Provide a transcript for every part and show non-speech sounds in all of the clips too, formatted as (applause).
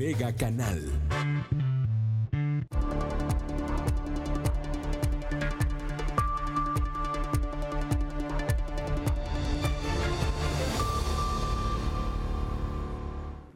Mega Canal.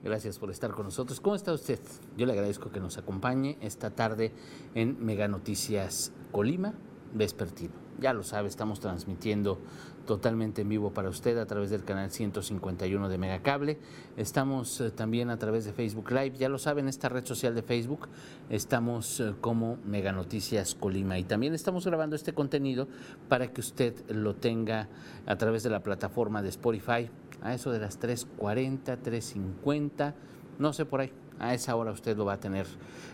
Gracias por estar con nosotros. ¿Cómo está usted? Yo le agradezco que nos acompañe esta tarde en Mega Noticias Colima Vespertino. Ya lo sabe, estamos transmitiendo totalmente en vivo para usted a través del canal 151 de Megacable. Estamos eh, también a través de Facebook Live. Ya lo saben, esta red social de Facebook estamos eh, como Mega Noticias Colima. Y también estamos grabando este contenido para que usted lo tenga a través de la plataforma de Spotify a eso de las 3.40, 3.50, no sé por ahí. A esa hora usted lo va a tener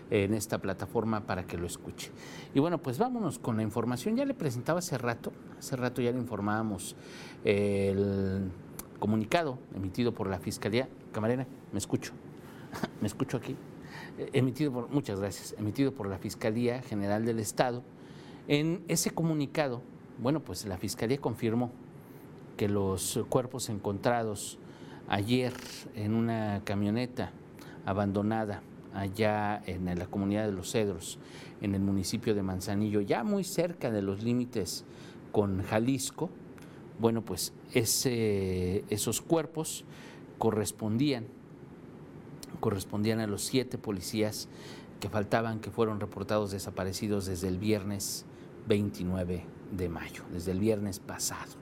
en esta plataforma para que lo escuche. Y bueno, pues vámonos con la información. Ya le presentaba hace rato, hace rato ya le informábamos el comunicado emitido por la Fiscalía. Camarena, me escucho, (laughs) me escucho aquí. Emitido por, muchas gracias, emitido por la Fiscalía General del Estado. En ese comunicado, bueno, pues la Fiscalía confirmó que los cuerpos encontrados ayer en una camioneta abandonada allá en la comunidad de Los Cedros, en el municipio de Manzanillo, ya muy cerca de los límites con Jalisco, bueno, pues esos cuerpos correspondían, correspondían a los siete policías que faltaban, que fueron reportados desaparecidos desde el viernes 29 de mayo, desde el viernes pasado.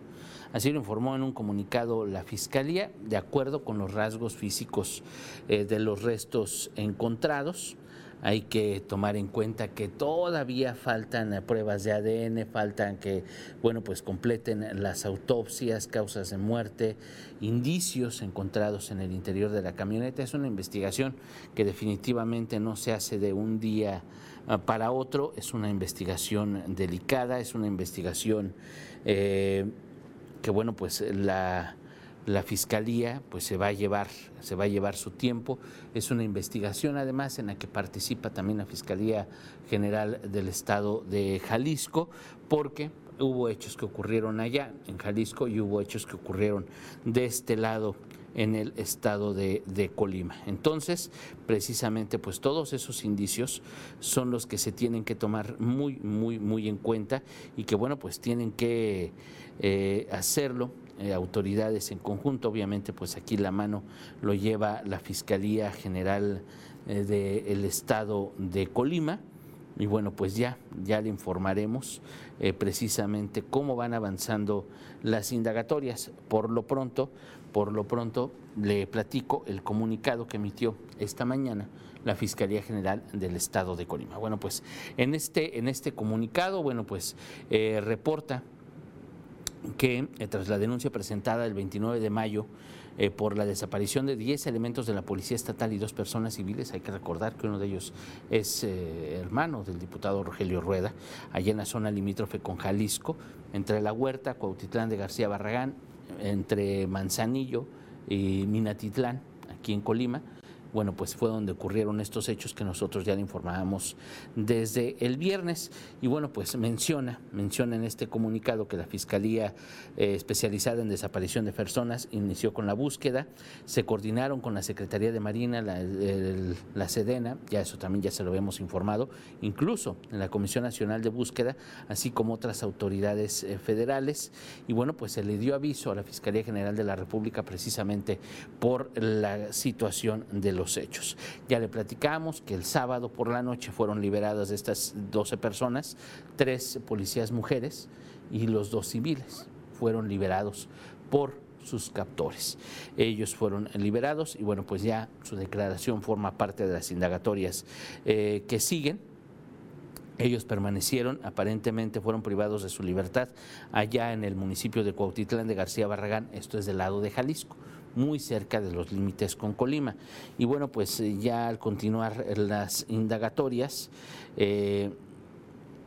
Así lo informó en un comunicado la Fiscalía, de acuerdo con los rasgos físicos eh, de los restos encontrados. Hay que tomar en cuenta que todavía faltan pruebas de ADN, faltan que, bueno, pues completen las autopsias, causas de muerte, indicios encontrados en el interior de la camioneta. Es una investigación que definitivamente no se hace de un día ah, para otro, es una investigación delicada, es una investigación eh, que bueno, pues la, fiscalía pues se va a llevar se va a llevar su tiempo. Es una investigación además en la que participa también la fiscalía general del estado de Jalisco porque hubo hechos que ocurrieron allá en Jalisco y hubo hechos que ocurrieron de este lado en el estado de, Colima. Entonces, precisamente, pues todos esos indicios son los que se tienen que tomar muy, muy, muy en cuenta y que, bueno, pues tienen que eh, hacerlo eh, autoridades en conjunto. Obviamente, pues aquí la mano lo lleva la Fiscalía General eh, del Estado de Colima. Y bueno, pues ya, ya le informaremos precisamente cómo van avanzando las indagatorias. Por lo pronto, por lo pronto le platico el comunicado que emitió esta mañana la Fiscalía General del Estado de Colima. Bueno, pues en este, en este comunicado, bueno, pues reporta que eh, tras la denuncia presentada el 29 de mayo eh, por la desaparición de 10 elementos de la Policía Estatal y dos personas civiles, hay que recordar que uno de ellos es eh, hermano del diputado Rogelio Rueda, allá en la zona limítrofe con Jalisco, entre La Huerta, Cuautitlán de García Barragán, entre Manzanillo y Minatitlán, aquí en Colima bueno, pues fue donde ocurrieron estos hechos que nosotros ya le informábamos desde el viernes. Y bueno, pues menciona, menciona en este comunicado que la Fiscalía eh, especializada en desaparición de personas inició con la búsqueda, se coordinaron con la Secretaría de Marina, la, Sedena, ya eso también ya se lo hemos informado, incluso en la Comisión Nacional de Búsqueda, así como otras autoridades eh, federales. Y bueno, pues se le dio aviso a la Fiscalía General de la República precisamente por la situación de los hechos. Ya le platicamos que el sábado por la noche fueron liberadas estas 12 personas, tres policías mujeres y los dos civiles fueron liberados por sus captores. Ellos fueron liberados y bueno, pues ya su declaración forma parte de las indagatorias eh, que siguen. Ellos permanecieron, aparentemente fueron privados de su libertad allá en el municipio de Cuautitlán de García Barragán, esto es del lado de Jalisco muy cerca de los límites con Colima. Y bueno, pues eh, ya al continuar las indagatorias, eh,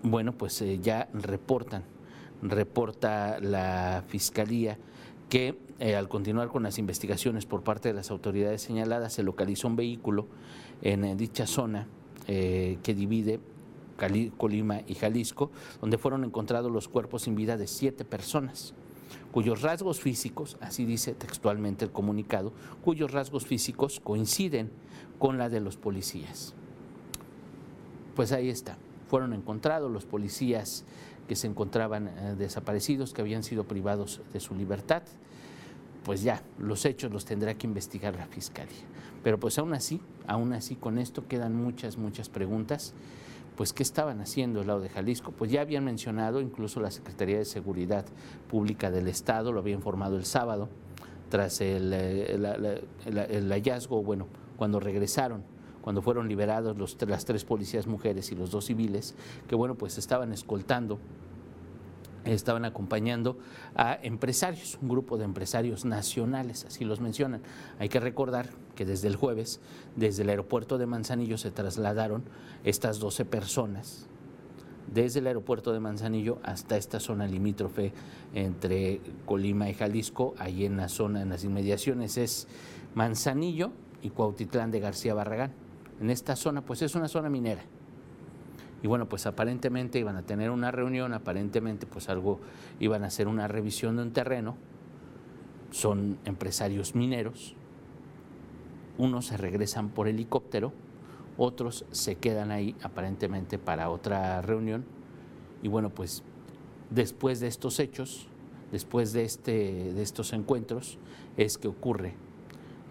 bueno, pues eh, ya reportan, reporta la Fiscalía que al continuar con las investigaciones por parte de las autoridades señaladas, se localizó un vehículo en dicha zona que divide Colima y Jalisco, donde fueron encontrados los cuerpos sin vida de siete personas cuyos rasgos físicos, así dice textualmente el comunicado, cuyos rasgos físicos coinciden con la de los policías. Pues ahí está, fueron encontrados los policías que se encontraban eh, desaparecidos, que habían sido privados de su libertad. Pues ya, los hechos los tendrá que investigar la Fiscalía. Pero pues aún así, aún así con esto quedan muchas, muchas preguntas. Pues, ¿qué estaban haciendo el lado de Jalisco? Pues ya habían mencionado, incluso la Secretaría de Seguridad Pública del Estado lo había informado el sábado, tras el, eh, el hallazgo, bueno, cuando regresaron cuando fueron liberados los, las tres policías mujeres y los dos civiles, que bueno, pues estaban escoltando estaban acompañando a empresarios, un grupo de empresarios nacionales, así los mencionan. Hay que recordar que desde el jueves, desde el aeropuerto de Manzanillo, se trasladaron estas 12 personas, desde el aeropuerto de Manzanillo hasta esta zona limítrofe entre Colima y Jalisco, ahí en la zona, en las inmediaciones, es Manzanillo y Cuautitlán de García Barragán en esta zona, pues es una zona minera. Y bueno, pues aparentemente iban a tener una reunión, aparentemente pues algo, iban a hacer una revisión de un terreno. Son empresarios mineros. Unos se regresan por helicóptero, otros se quedan ahí aparentemente para otra reunión. Y bueno, pues después de estos hechos, después de, este, de estos encuentros, es que ocurre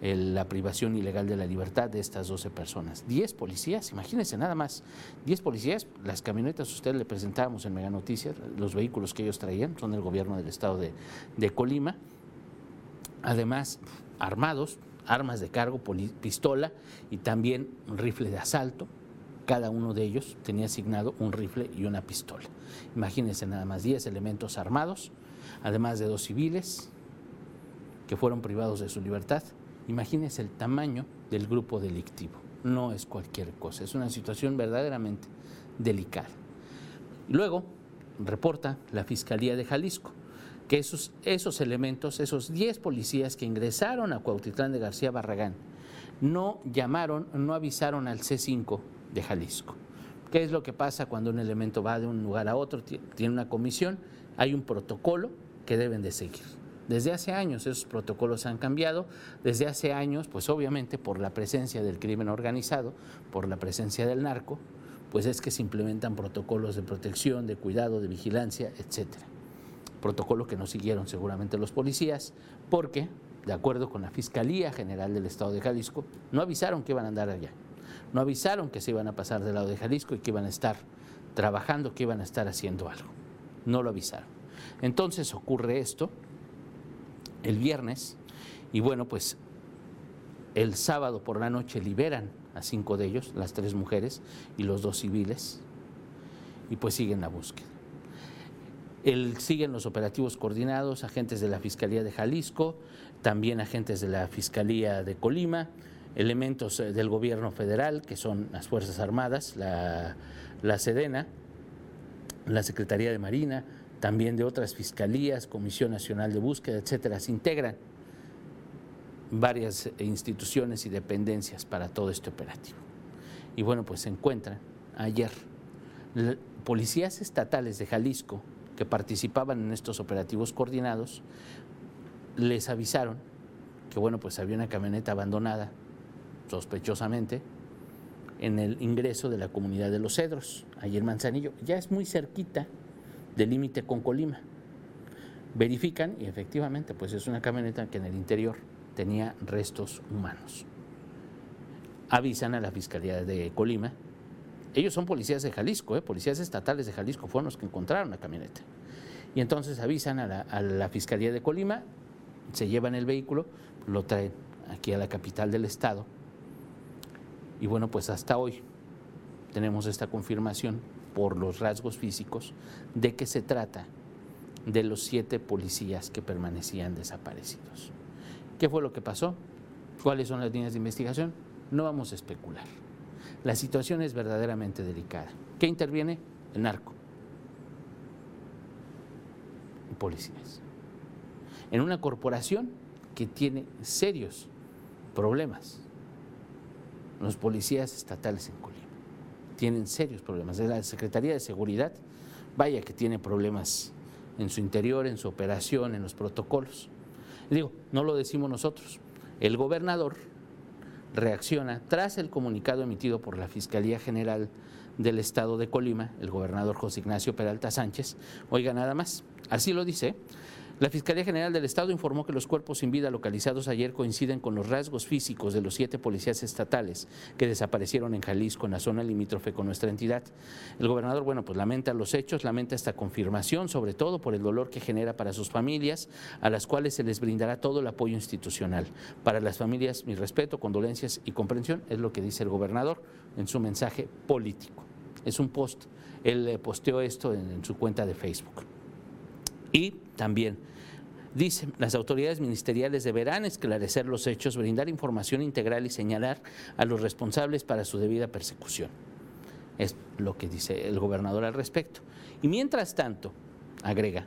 la privación ilegal de la libertad de estas 12 personas. 10 policías, imagínense nada más, 10 policías, las camionetas usted le presentábamos en Mega Noticias, los vehículos que ellos traían son del gobierno del estado de Colima, además armados, armas de cargo, pistola y también un rifle de asalto. Cada uno de ellos tenía asignado un rifle y una pistola. Imagínense nada más 10 elementos armados, además de dos civiles que fueron privados de su libertad Imagínese el tamaño del grupo delictivo. No es cualquier cosa, es una situación verdaderamente delicada. Luego, reporta la Fiscalía de Jalisco que esos, esos elementos, esos 10 policías que ingresaron a Cuautitlán de García Barragán, no llamaron, no avisaron al C5 de Jalisco. ¿Qué es lo que pasa cuando un elemento va de un lugar a otro? Tiene una comisión, hay un protocolo que deben de seguir. Desde hace años esos protocolos han cambiado, desde hace años, pues obviamente por la presencia del crimen organizado, por la presencia del narco, pues es que se implementan protocolos de protección, de cuidado, de vigilancia, etcétera. Protocolo que no siguieron seguramente los policías, porque, de acuerdo con la Fiscalía General del Estado de Jalisco, no avisaron que iban a andar allá. No avisaron que se iban a pasar del lado de Jalisco y que iban a estar trabajando, que iban a estar haciendo algo. No lo avisaron. Entonces ocurre esto, el viernes y bueno, pues el sábado por la noche liberan a cinco de ellos, las tres mujeres y los dos civiles, y pues siguen la búsqueda. El, siguen los operativos coordinados, agentes de la Fiscalía de Jalisco, también agentes de la Fiscalía de Colima, elementos eh, del gobierno federal, que son las Fuerzas Armadas, la, la Sedena, la Secretaría de Marina, también de otras fiscalías, Comisión Nacional de Búsqueda, etcétera, se integran varias instituciones y dependencias para todo este operativo. Y bueno, pues se encuentran ayer policías estatales de Jalisco que participaban en estos operativos coordinados, les avisaron que bueno, pues había una camioneta abandonada, sospechosamente, en el ingreso de la comunidad de Los Cedros, allí en Manzanillo. Ya es muy cerquita de límite con Colima. Verifican y efectivamente, pues es una camioneta que en el interior tenía restos humanos. Avisan a la Fiscalía de Colima. Ellos son policías de Jalisco, ¿eh? policías estatales de Jalisco, fueron los que encontraron la camioneta. Y entonces avisan a la, a la Fiscalía de Colima, se llevan el vehículo, lo traen aquí a la capital del estado. Y bueno, pues hasta hoy tenemos esta confirmación por los rasgos físicos de que se trata de los siete policías que permanecían desaparecidos. ¿Qué fue lo que pasó? ¿Cuáles son las líneas de investigación? No vamos a especular. La situación es verdaderamente delicada. ¿Qué interviene? El narco. Policías. En una corporación que tiene serios problemas. Los policías estatales en Colima tienen serios problemas. La Secretaría de Seguridad, vaya que tiene problemas en su interior, en su operación, en los protocolos. digo, no lo decimos nosotros. El gobernador reacciona tras el comunicado emitido por la Fiscalía General del Estado de Colima, el gobernador José Ignacio Peralta Sánchez. Oiga, nada más, así lo dice. La Fiscalía General del Estado informó que los cuerpos sin vida localizados ayer coinciden con los rasgos físicos de los siete policías estatales que desaparecieron en Jalisco, en la zona limítrofe con nuestra entidad. El gobernador, bueno, pues lamenta los hechos, lamenta esta confirmación, sobre todo por el dolor que genera para sus familias, a las cuales se les brindará todo el apoyo institucional. Para las familias, mi respeto, condolencias y comprensión, es lo que dice el gobernador en su mensaje político. Es un post, él eh, posteó esto en su cuenta de Facebook. Y también Dice, las autoridades ministeriales deberán esclarecer los hechos, brindar información integral y señalar a los responsables para su debida persecución. Es lo que dice el gobernador al respecto. Y mientras tanto, agrega,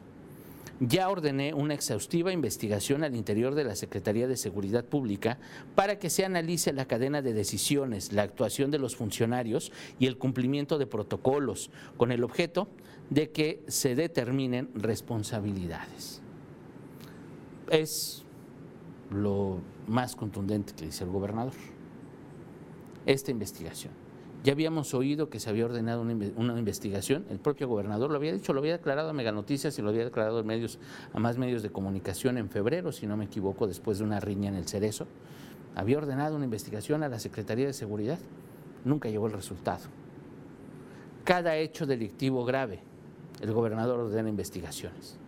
ya ordené una exhaustiva investigación al interior de la Secretaría de Seguridad Pública para que se analice la cadena de decisiones, la actuación de los funcionarios y el cumplimiento de protocolos, con el objeto de que se determinen responsabilidades es lo más contundente que dice el gobernador. Esta investigación. Ya habíamos oído que se había ordenado una, investigación, el propio gobernador lo había dicho, lo había declarado a Mega Noticias y lo había declarado medios, a más medios de comunicación en febrero, si no me equivoco, después de una riña en el Cerezo. Había ordenado una investigación a la Secretaría de Seguridad. Nunca llegó el resultado. Cada hecho delictivo grave, el gobernador ordena investigaciones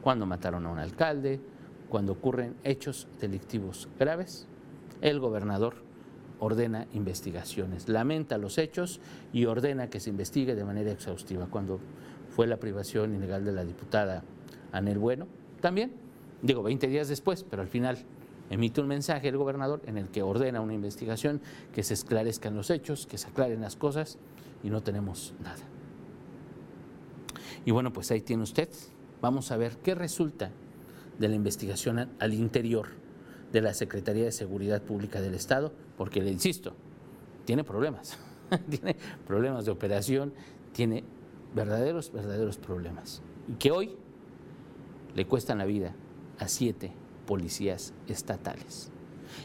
cuando mataron a un alcalde, cuando ocurren hechos delictivos graves, el gobernador ordena investigaciones, lamenta los hechos y ordena que se investigue de manera exhaustiva. Cuando fue la privación ilegal de la diputada Anel Bueno, también, digo, 20 días después, pero al final emite un mensaje el gobernador en el que ordena una investigación, que se esclarezcan los hechos, que se aclaren las cosas y no tenemos nada. Y bueno, pues ahí tiene usted Vamos a ver qué resulta de la investigación al interior de la Secretaría de Seguridad Pública del Estado, porque le insisto, tiene problemas, (laughs) tiene problemas de operación, tiene verdaderos, verdaderos problemas. Y que hoy le cuestan la vida a siete policías estatales.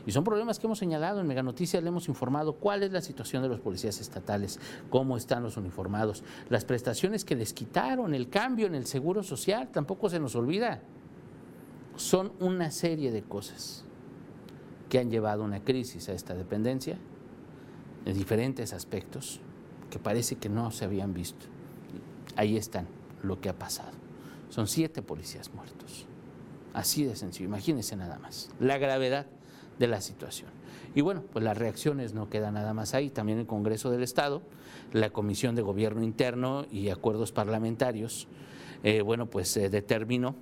Y son problemas que hemos señalado en Mega Noticias, le hemos informado cuál es la situación de los policías estatales, cómo están los uniformados, las prestaciones que les quitaron, el cambio en el seguro social, tampoco se nos olvida. Son una serie de cosas que han llevado una crisis a esta dependencia en diferentes aspectos que parece que no se habían visto. Ahí están lo que ha pasado. Son siete policías muertos. Así de sencillo, imagínense nada más. La gravedad de la situación. Y bueno, pues las reacciones no quedan nada más ahí. También el Congreso del Estado, la Comisión de Gobierno Interno y Acuerdos Parlamentarios, eh, bueno, pues determinó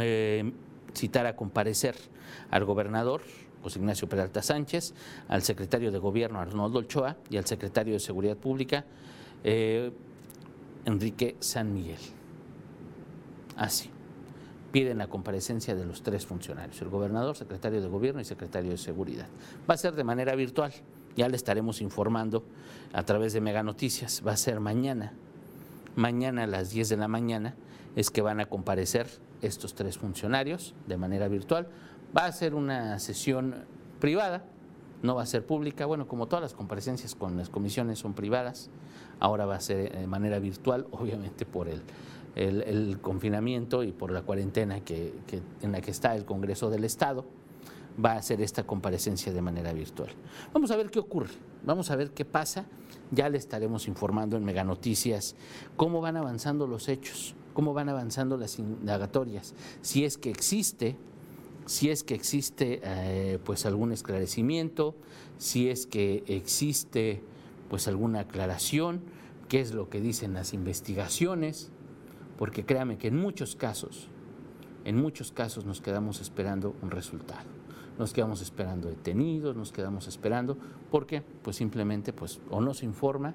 eh, citar a comparecer al gobernador José Ignacio Peralta Sánchez, al secretario de Gobierno Arnoldo Ochoa y al secretario de Seguridad Pública eh, Enrique San Miguel. Así piden la comparecencia de los tres funcionarios, el gobernador, secretario de gobierno y secretario de seguridad. Va a ser de manera virtual, ya le estaremos informando a través de Mega Noticias, va a ser mañana, mañana a las 10 de la mañana es que van a comparecer estos tres funcionarios de manera virtual. Va a ser una sesión privada, no va a ser pública, bueno, como todas las comparecencias con las comisiones son privadas, ahora va a ser de manera virtual, obviamente por el el, confinamiento y por la cuarentena que, en la que está el Congreso del Estado, va a hacer esta comparecencia de manera virtual. Vamos a ver qué ocurre, vamos a ver qué pasa. Ya le estaremos informando en Mega Noticias cómo van avanzando los hechos, cómo van avanzando las indagatorias, si es que existe, si es que existe eh, pues algún esclarecimiento, si es que existe pues alguna aclaración, qué es lo que dicen las investigaciones porque créame que en muchos casos, en muchos casos nos quedamos esperando un resultado. Nos quedamos esperando detenidos, nos quedamos esperando, porque pues simplemente pues o no se informa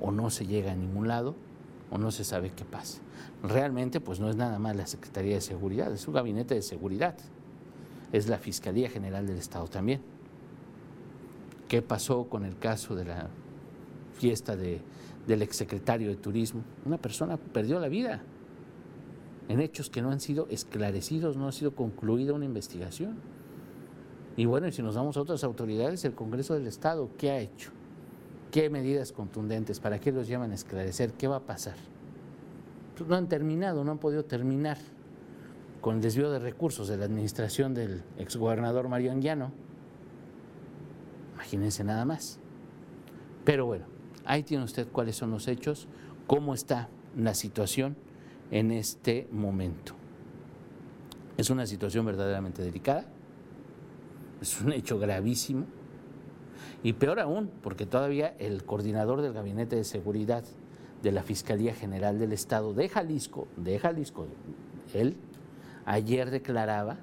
o no se llega a ningún lado o no se sabe qué pasa. Realmente pues no es nada más la Secretaría de Seguridad, es un gabinete de seguridad, es la Fiscalía General del Estado también. ¿Qué pasó con el caso de la fiesta de, del exsecretario de Turismo. Una persona perdió la vida en hechos que no han sido esclarecidos, no ha sido concluida una investigación. Y bueno, y si nos vamos a otras autoridades, el Congreso del Estado, ¿qué ha hecho? ¿Qué medidas contundentes? ¿Para qué los llaman a esclarecer? ¿Qué va a pasar? Pues no han terminado, no han podido terminar con el desvío de recursos de la administración del exgobernador Mario Anguiano. Imagínense nada más. Pero bueno, ahí tiene usted cuáles son los hechos, cómo está la situación en este momento. Es una situación verdaderamente delicada, es un hecho gravísimo y peor aún, porque todavía el coordinador del Gabinete de Seguridad de la Fiscalía General del Estado de Jalisco, de Jalisco, él ayer declaraba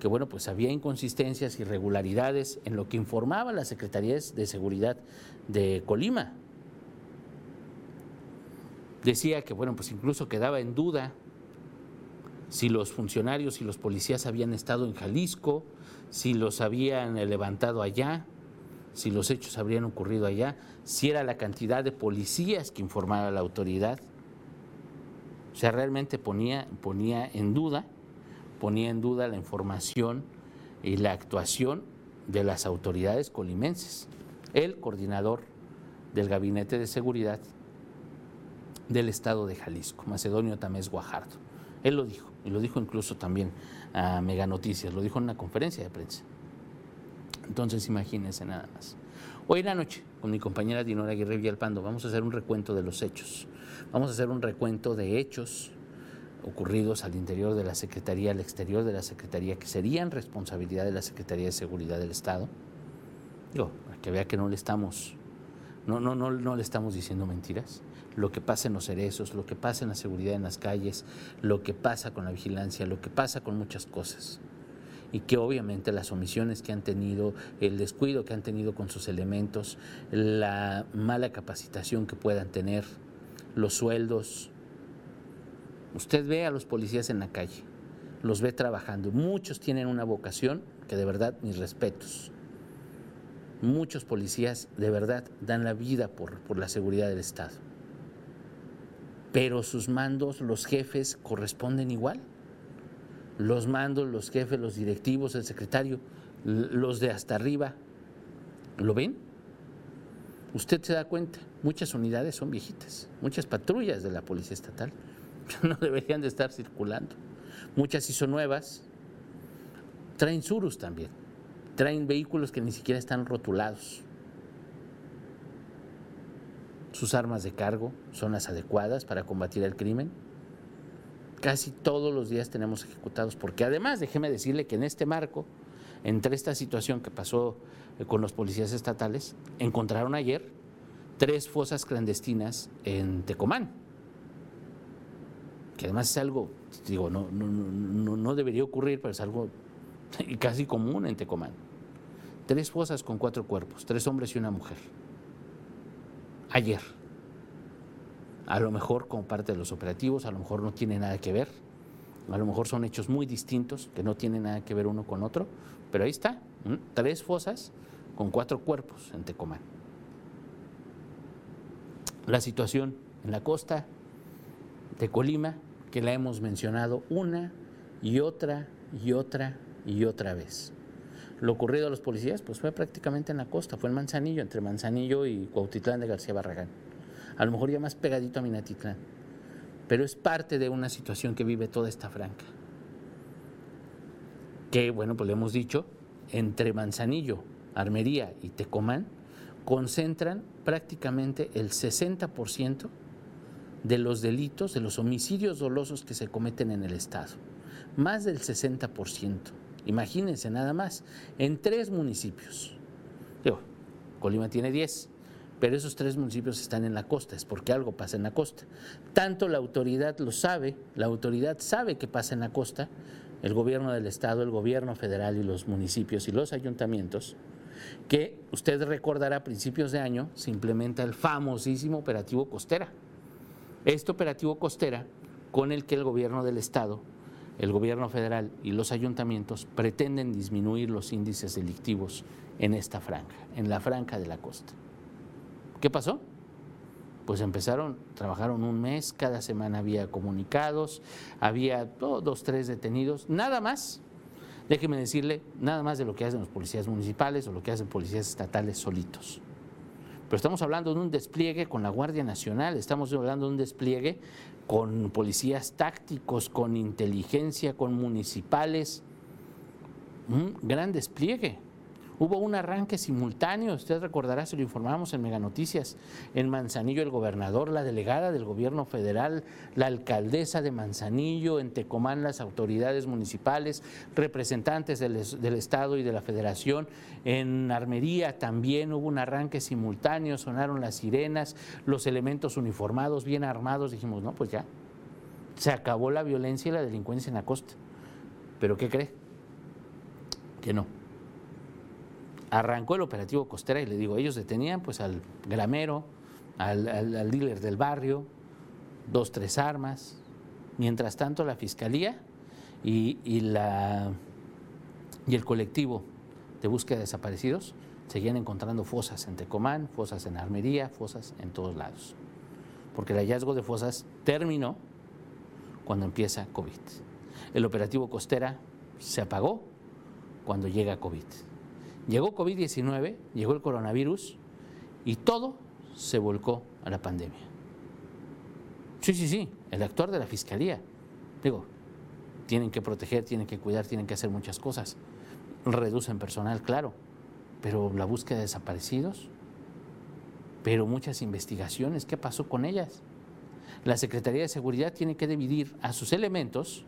que bueno, pues había inconsistencias, irregularidades en lo que informaba la Secretaría de Seguridad de Colima. Decía que bueno, pues incluso quedaba en duda si los funcionarios y los policías habían estado en Jalisco, si los habían levantado allá, si los hechos habrían ocurrido allá, si era la cantidad de policías que informaba la autoridad. O sea, realmente ponía, ponía en duda, ponía en duda la información y la actuación de las autoridades colimenses. El coordinador del Gabinete de Seguridad del Estado de Jalisco, Macedonio Tamés Guajardo. Él lo dijo, y lo dijo incluso también a Mega Noticias, lo dijo en una conferencia de prensa. Entonces imagínense nada más. Hoy en la noche, con mi compañera Dinora Aguirre Villalpando, vamos a hacer un recuento de los hechos. Vamos a hacer un recuento de hechos ocurridos al interior de la Secretaría, al exterior de la Secretaría, que serían responsabilidad de la Secretaría de Seguridad del Estado. Digo, para que vea que no le estamos, no, no, no, no le estamos diciendo mentiras lo que pasa en los cerezos, lo que pasa en la seguridad en las calles, lo que pasa con la vigilancia, lo que pasa con muchas cosas. Y que obviamente las omisiones que han tenido, el descuido que han tenido con sus elementos, la mala capacitación que puedan tener, los sueldos. Usted ve a los policías en la calle, los ve trabajando. Muchos tienen una vocación que de verdad mis respetos. Muchos policías de verdad dan la vida por, por la seguridad del Estado pero sus mandos, los jefes, corresponden igual. Los mandos, los jefes, los directivos, el secretario, los de hasta arriba, ¿lo ven? Usted se da cuenta, muchas unidades son viejitas, muchas patrullas de la Policía Estatal (laughs) no deberían de estar circulando. Muchas sí son nuevas, traen surus también, traen vehículos que ni siquiera están rotulados sus armas de cargo son las adecuadas para combatir el crimen. Casi todos los días tenemos ejecutados, porque además, déjeme decirle que en este marco, entre esta situación que pasó eh, con los policías estatales, encontraron ayer tres fosas clandestinas en Tecomán, que además es algo, digo, no, no, no debería ocurrir, pero es algo (laughs) casi común en Tecomán. Tres fosas con cuatro cuerpos, tres hombres y una mujer ayer. A lo mejor como parte de los operativos, a lo mejor no tiene nada que ver, a lo mejor son hechos muy distintos que no tienen nada que ver uno con otro, pero ahí está, tres fosas con cuatro cuerpos en Tecomán. La situación en la costa de Colima, que la hemos mencionado una y otra y otra y otra vez. Lo ocurrido a los policías pues fue prácticamente en la costa, fue en Manzanillo, entre Manzanillo y Cuautitlán de García Barragán. A lo mejor ya más pegadito a Minatitlán. Pero es parte de una situación que vive toda esta franca. Que, bueno, pues le hemos dicho, entre Manzanillo, Armería y Tecomán, concentran prácticamente el 60% de los delitos, de los homicidios dolosos que se cometen en el Estado. Más del 60%. Imagínense nada más, en tres municipios. Digo, Colima tiene 10, pero esos tres municipios están en la costa, es porque algo pasa en la costa. Tanto la autoridad lo sabe, la autoridad sabe que pasa en la costa, el gobierno del estado, el gobierno federal y los municipios y los ayuntamientos, que usted recordará a principios de año se implementa el famosísimo operativo Costera. Este operativo Costera con el que el gobierno del estado el gobierno federal y los ayuntamientos pretenden disminuir los índices delictivos en esta franja, en la franja de la costa. ¿Qué pasó? pues empezaron, trabajaron un mes, cada semana había comunicados, había dos, tres detenidos, nada más. Déjeme decirle, nada más de lo que hacen los policías municipales o lo que hacen policías estatales solitos. Pero estamos hablando de un despliegue con la Guardia Nacional, estamos hablando de un despliegue con policías tácticos, con inteligencia, con municipales. Un gran despliegue. Hubo un arranque simultáneo, usted recordará, se lo informamos en Mega Noticias, en Manzanillo el gobernador, la delegada del gobierno federal, la alcaldesa de Manzanillo, en Tecomán las autoridades municipales, representantes del, del Estado y de la Federación, en Armería también hubo un arranque simultáneo, sonaron las sirenas, los elementos uniformados, bien armados, dijimos, no, pues ya, se acabó la violencia y la delincuencia en la costa. ¿Pero qué cree? Que no arrancó el operativo Costera y le digo, ellos detenían pues al gramero, al, al, dealer del barrio, dos, tres armas. Mientras tanto, la fiscalía y, y el colectivo de búsqueda de desaparecidos seguían encontrando fosas en Tecomán, fosas en Armería, fosas en todos lados. Porque el hallazgo de fosas terminó cuando empieza COVID. El operativo Costera se apagó cuando llega COVID. Llegó COVID-19, llegó el coronavirus y todo se volcó a la pandemia. Sí, sí, sí, el actor de la fiscalía. Digo, tienen que proteger, tienen que cuidar, tienen que hacer muchas cosas. Reducen personal, claro, pero la búsqueda de desaparecidos, pero muchas investigaciones, ¿qué pasó con ellas? La Secretaría de Seguridad tiene que dividir a sus elementos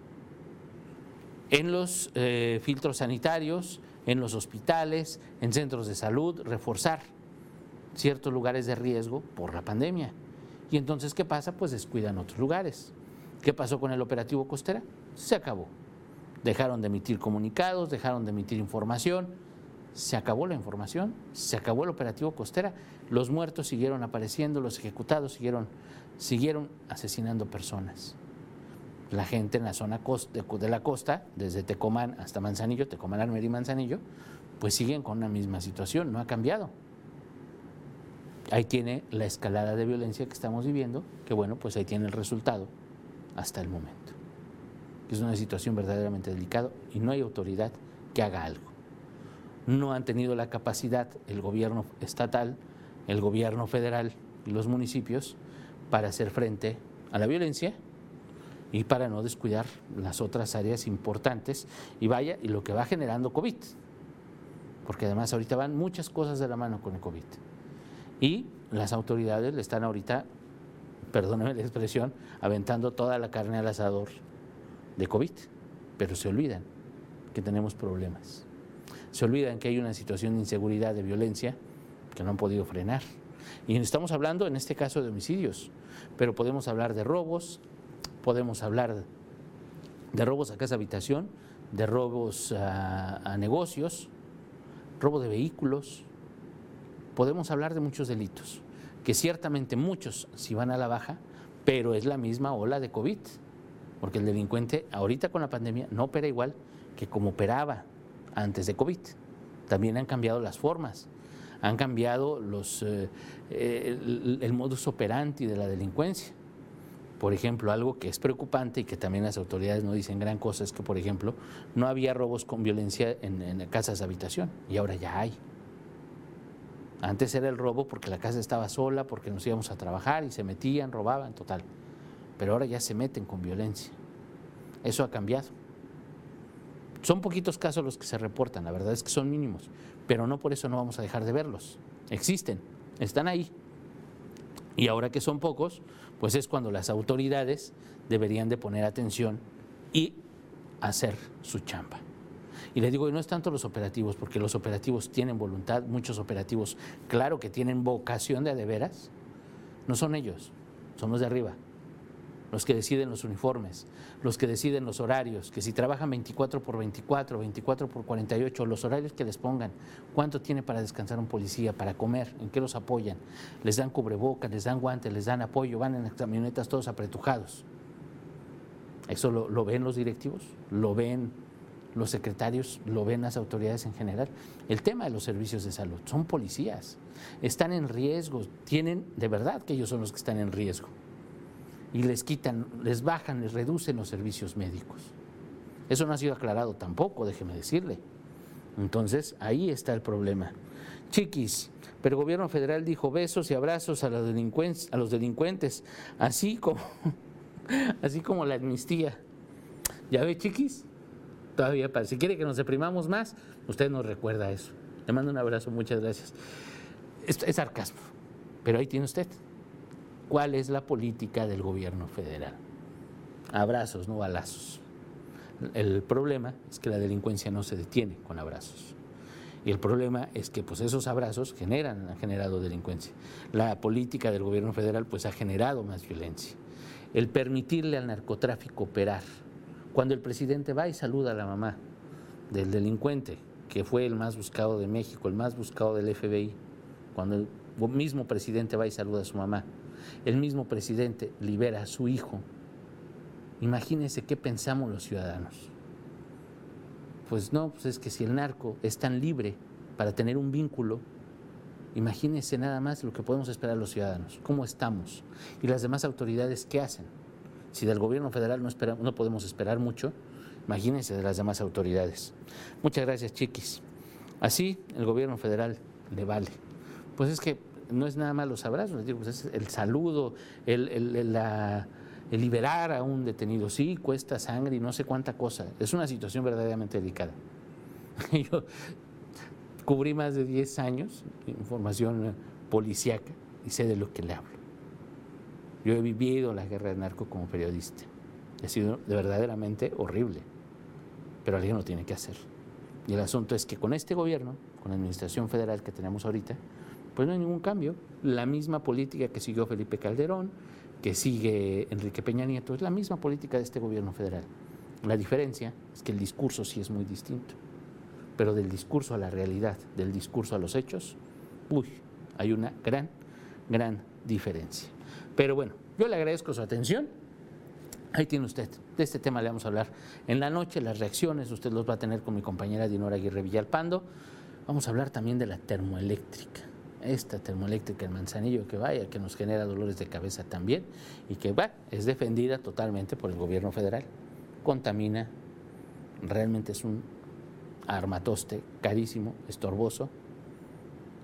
en los eh, filtros sanitarios, en los hospitales, en centros de salud, reforzar ciertos lugares de riesgo por la pandemia. Y entonces, ¿qué pasa? Pues descuidan otros lugares. ¿Qué pasó con el operativo costera? Se acabó. Dejaron de emitir comunicados, dejaron de emitir información, se acabó la información, se acabó el operativo costera, los muertos siguieron apareciendo, los ejecutados siguieron, siguieron asesinando personas la gente en la zona de la costa, desde Tecomán hasta Manzanillo, Tecomán, Armería y Manzanillo, pues siguen con la misma situación, no ha cambiado. Ahí tiene la escalada de violencia que estamos viviendo, que bueno, pues ahí tiene el resultado hasta el momento. Es una situación verdaderamente delicada y no hay autoridad que haga algo. No han tenido la capacidad el gobierno estatal, el gobierno federal y los municipios para hacer frente a la violencia y para no descuidar las otras áreas importantes y vaya, y lo que va generando COVID, porque además ahorita van muchas cosas de la mano con el COVID. Y las autoridades le están ahorita, perdóneme la expresión, aventando toda la carne al asador de COVID, pero se olvidan que tenemos problemas. Se olvidan que hay una situación de inseguridad, de violencia, que no han podido frenar. Y estamos hablando en este caso de homicidios, pero podemos hablar de robos, podemos hablar de robos a casa habitación, de robos a, negocios, robo de vehículos. Podemos hablar de muchos delitos, que ciertamente muchos si van a la baja, pero es la misma ola de COVID, porque el delincuente ahorita con la pandemia no opera igual que como operaba antes de COVID. También han cambiado las formas, han cambiado los, eh, el modus operandi de la delincuencia. Por ejemplo, algo que es preocupante y que también las autoridades no dicen gran cosa es que, por ejemplo, no había robos con violencia en, casas de habitación y ahora ya hay. Antes era el robo porque la casa estaba sola, porque nos íbamos a trabajar y se metían, robaban, total. Pero ahora ya se meten con violencia. Eso ha cambiado. Son poquitos casos los que se reportan, la verdad es que son mínimos, pero no por eso no vamos a dejar de verlos. Existen, están ahí. Y ahora que son pocos, pues es cuando las autoridades deberían de poner atención y hacer su chamba. Y les digo, y no es tanto los operativos, porque los operativos tienen voluntad, muchos operativos, claro que tienen vocación de de no son ellos, son los de arriba los que deciden los uniformes, los que deciden los horarios, que si trabajan 24 por 24, 24 por 48, los horarios que les pongan, cuánto tiene para descansar un policía, para comer, en qué los apoyan, les dan cubrebocas, les dan guantes, les dan apoyo, van en las camionetas todos apretujados. ¿Eso lo, ven los directivos? ¿Lo ven los secretarios, lo ven las autoridades en general. El tema de los servicios de salud, son policías, están en riesgo, tienen, de verdad que ellos son los que están en riesgo. Y les quitan, les bajan, les reducen los servicios médicos. Eso no ha sido aclarado tampoco, déjeme decirle. Entonces, ahí está el problema. Chiquis, pero el gobierno federal dijo besos y abrazos a los delincuentes, a los delincuentes así como, (laughs) así como la amnistía. ¿Ya ve, chiquis? Todavía para. Si quiere que nos deprimamos más, usted nos recuerda eso. Le mando un abrazo, muchas gracias. Es, es sarcasmo, pero ahí tiene usted. ¿Cuál es la política del gobierno federal? Abrazos, no balazos. El problema es que la delincuencia no se detiene con abrazos. Y el problema es que pues, esos abrazos generan, han generado delincuencia. La política del gobierno federal pues, ha generado más violencia. El permitirle al narcotráfico operar. Cuando el presidente va y saluda a la mamá del delincuente, que fue el más buscado de México, el más buscado del FBI, cuando el mismo presidente va y saluda a su mamá, el mismo presidente libera a su hijo, imagínense qué pensamos los ciudadanos. Pues no, pues es que si el narco es tan libre para tener un vínculo, imagínense nada más lo que podemos esperar los ciudadanos, cómo estamos y las demás autoridades qué hacen. Si del gobierno federal no, no podemos esperar mucho, imagínense de las demás autoridades. Muchas gracias, chiquis. Así el gobierno federal le vale. Pues es que no es nada más los abrazos, pues es el saludo, el, liberar a un detenido. Sí, cuesta sangre y no sé cuánta cosa. Es una situación verdaderamente delicada. (laughs) Yo cubrí más de 10 años información policíaca y sé de lo que le hablo. Yo he vivido la guerra del narco como periodista. Ha sido verdaderamente horrible, pero alguien lo tiene que hacer. Y el asunto es que con este gobierno, con la administración federal que tenemos ahorita, pues no hay ningún cambio. La misma política que siguió Felipe Calderón, que sigue Enrique Peña Nieto, es la misma política de este gobierno federal. La diferencia es que el discurso sí es muy distinto, pero del discurso a la realidad, del discurso a los hechos, uy, hay una gran, gran diferencia. Pero bueno, yo le agradezco su atención. Ahí tiene usted. De este tema le vamos a hablar en la noche, las reacciones, usted los va a tener con mi compañera Dinora Aguirre Villalpando. Vamos a hablar también de la termoeléctrica esta termoeléctrica en Manzanillo que vaya, que nos genera dolores de cabeza también y que va, es defendida totalmente por el gobierno federal. Contamina, realmente es un armatoste carísimo, estorboso,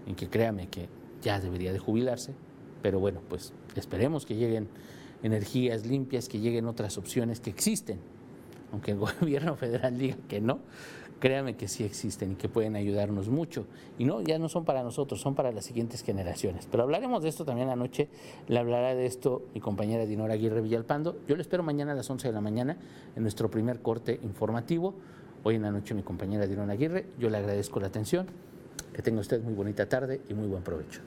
y que créame que ya debería de jubilarse, pero bueno, pues esperemos que lleguen energías limpias, que lleguen otras opciones que existen, aunque el (laughs) gobierno federal diga que no, créanme que sí existen y que pueden ayudarnos mucho. Y no, ya no son para nosotros, son para las siguientes generaciones. Pero hablaremos de esto también anoche. Le hablará de esto mi compañera Dinora Aguirre Villalpando. Yo le espero mañana a las 11 de la mañana en nuestro primer corte informativo. Hoy en la noche mi compañera Dinora Aguirre. Yo le agradezco la atención. Que tenga usted muy bonita tarde y muy buen provecho.